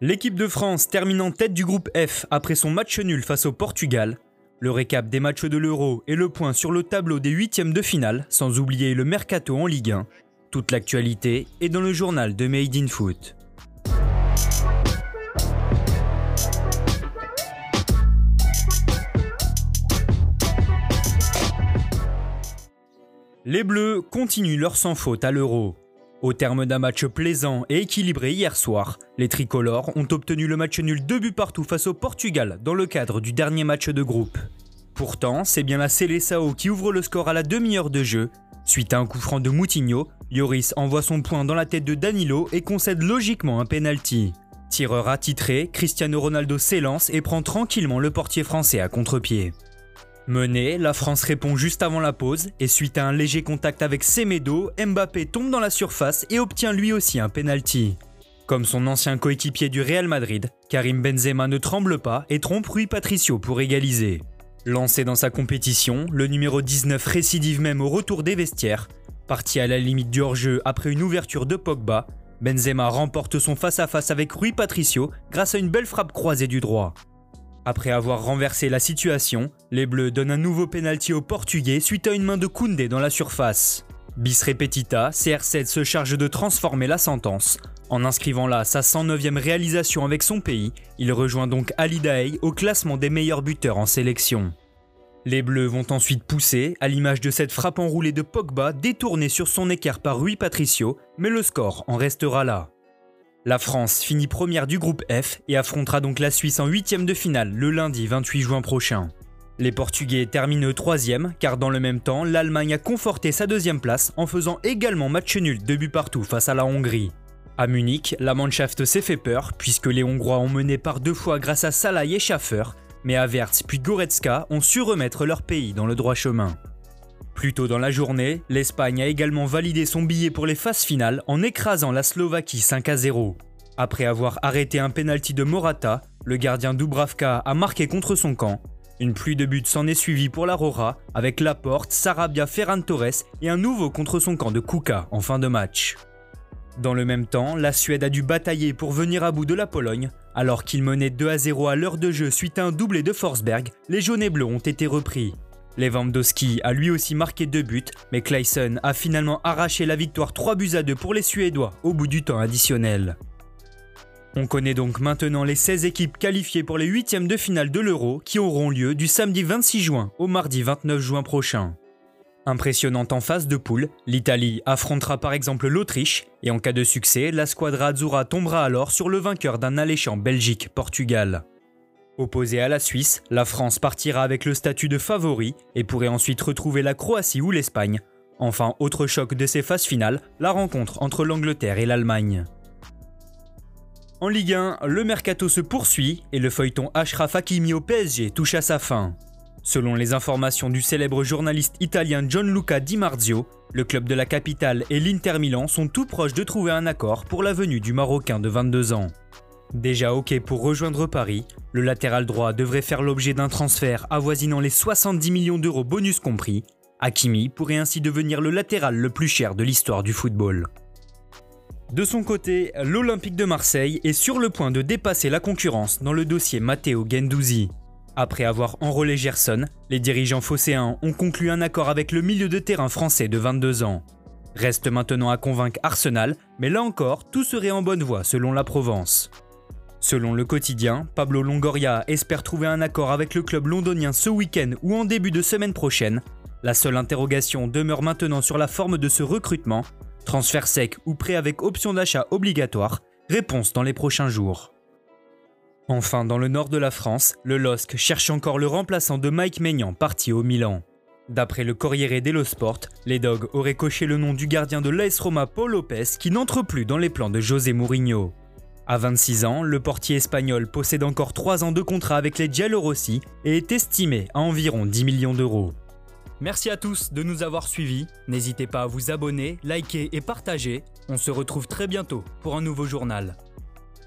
L'équipe de France termine en tête du groupe F après son match nul face au Portugal. Le récap des matchs de l'Euro et le point sur le tableau des huitièmes de finale, sans oublier le mercato en Ligue 1. Toute l'actualité est dans le journal de Made in Foot. Les Bleus continuent leur sans faute à l'Euro. Au terme d'un match plaisant et équilibré hier soir, les tricolores ont obtenu le match nul 2 buts partout face au Portugal dans le cadre du dernier match de groupe. Pourtant, c'est bien la Seleção qui ouvre le score à la demi-heure de jeu. Suite à un coup franc de Moutinho, Lloris envoie son point dans la tête de Danilo et concède logiquement un penalty. Tireur attitré, Cristiano Ronaldo s'élance et prend tranquillement le portier français à contre-pied. Menée, la France répond juste avant la pause et suite à un léger contact avec Semedo, Mbappé tombe dans la surface et obtient lui aussi un penalty. Comme son ancien coéquipier du Real Madrid, Karim Benzema ne tremble pas et trompe Rui Patricio pour égaliser. Lancé dans sa compétition, le numéro 19 récidive même au retour des vestiaires. Parti à la limite du hors-jeu après une ouverture de Pogba, Benzema remporte son face-à-face avec Rui Patricio grâce à une belle frappe croisée du droit. Après avoir renversé la situation, les Bleus donnent un nouveau pénalty aux Portugais suite à une main de Koundé dans la surface. Bis repetita, CR7 se charge de transformer la sentence. En inscrivant là sa 109e réalisation avec son pays, il rejoint donc Ali Daei au classement des meilleurs buteurs en sélection. Les Bleus vont ensuite pousser, à l'image de cette frappe enroulée de Pogba détournée sur son équerre par Rui Patricio, mais le score en restera là. La France finit première du groupe F et affrontera donc la Suisse en huitième de finale le lundi 28 juin prochain. Les Portugais terminent troisième car dans le même temps, l'Allemagne a conforté sa deuxième place en faisant également match nul de but partout face à la Hongrie. À Munich, la Mannschaft s'est fait peur puisque les Hongrois ont mené par deux fois grâce à Salah et Schaffer, mais Havertz puis Goretzka ont su remettre leur pays dans le droit chemin. Plus tôt dans la journée, l'Espagne a également validé son billet pour les phases finales en écrasant la Slovaquie 5 à 0. Après avoir arrêté un penalty de Morata, le gardien Dubravka a marqué contre son camp. Une pluie de buts s'en est suivie pour l'Aurora, avec Laporte, Sarabia, Ferran Torres et un nouveau contre son camp de Kuka en fin de match. Dans le même temps, la Suède a dû batailler pour venir à bout de la Pologne. Alors qu'il menait 2 à 0 à l'heure de jeu suite à un doublé de Forsberg, les jaunes et bleus ont été repris. Lewandowski a lui aussi marqué deux buts, mais Clayson a finalement arraché la victoire 3 buts à 2 pour les Suédois au bout du temps additionnel. On connaît donc maintenant les 16 équipes qualifiées pour les huitièmes de finale de l'Euro qui auront lieu du samedi 26 juin au mardi 29 juin prochain. Impressionnante en phase de poule, l'Italie affrontera par exemple l'Autriche et en cas de succès, la squadra Azzurra tombera alors sur le vainqueur d'un alléchant Belgique-Portugal. Opposée à la Suisse, la France partira avec le statut de favori et pourrait ensuite retrouver la Croatie ou l'Espagne. Enfin, autre choc de ces phases finales, la rencontre entre l'Angleterre et l'Allemagne. En Ligue 1, le mercato se poursuit et le feuilleton Ashraf Hakimi au PSG touche à sa fin. Selon les informations du célèbre journaliste italien Gianluca Di Marzio, le club de la capitale et l'Inter Milan sont tout proches de trouver un accord pour la venue du Marocain de 22 ans. Déjà OK pour rejoindre Paris, le latéral droit devrait faire l'objet d'un transfert avoisinant les 70 millions d'euros bonus compris. Hakimi pourrait ainsi devenir le latéral le plus cher de l'histoire du football. De son côté, l'Olympique de Marseille est sur le point de dépasser la concurrence dans le dossier Matteo Gendouzi. Après avoir enrôlé Gerson, les dirigeants phocéens ont conclu un accord avec le milieu de terrain français de 22 ans. Reste maintenant à convaincre Arsenal, mais là encore, tout serait en bonne voie selon la Provence. Selon le quotidien, Pablo Longoria espère trouver un accord avec le club londonien ce week-end ou en début de semaine prochaine. La seule interrogation demeure maintenant sur la forme de ce recrutement, transfert sec ou prêt avec option d'achat obligatoire, réponse dans les prochains jours. Enfin, dans le nord de la France, le LOSC cherche encore le remplaçant de Mike Maignan parti au Milan. D'après le Corriere dello Sport, les Dogs auraient coché le nom du gardien de l'AS Roma Paul Lopez qui n'entre plus dans les plans de José Mourinho. À 26 ans, le portier espagnol possède encore 3 ans de contrat avec les Giallorossi et est estimé à environ 10 millions d'euros. Merci à tous de nous avoir suivis. N'hésitez pas à vous abonner, liker et partager. On se retrouve très bientôt pour un nouveau journal.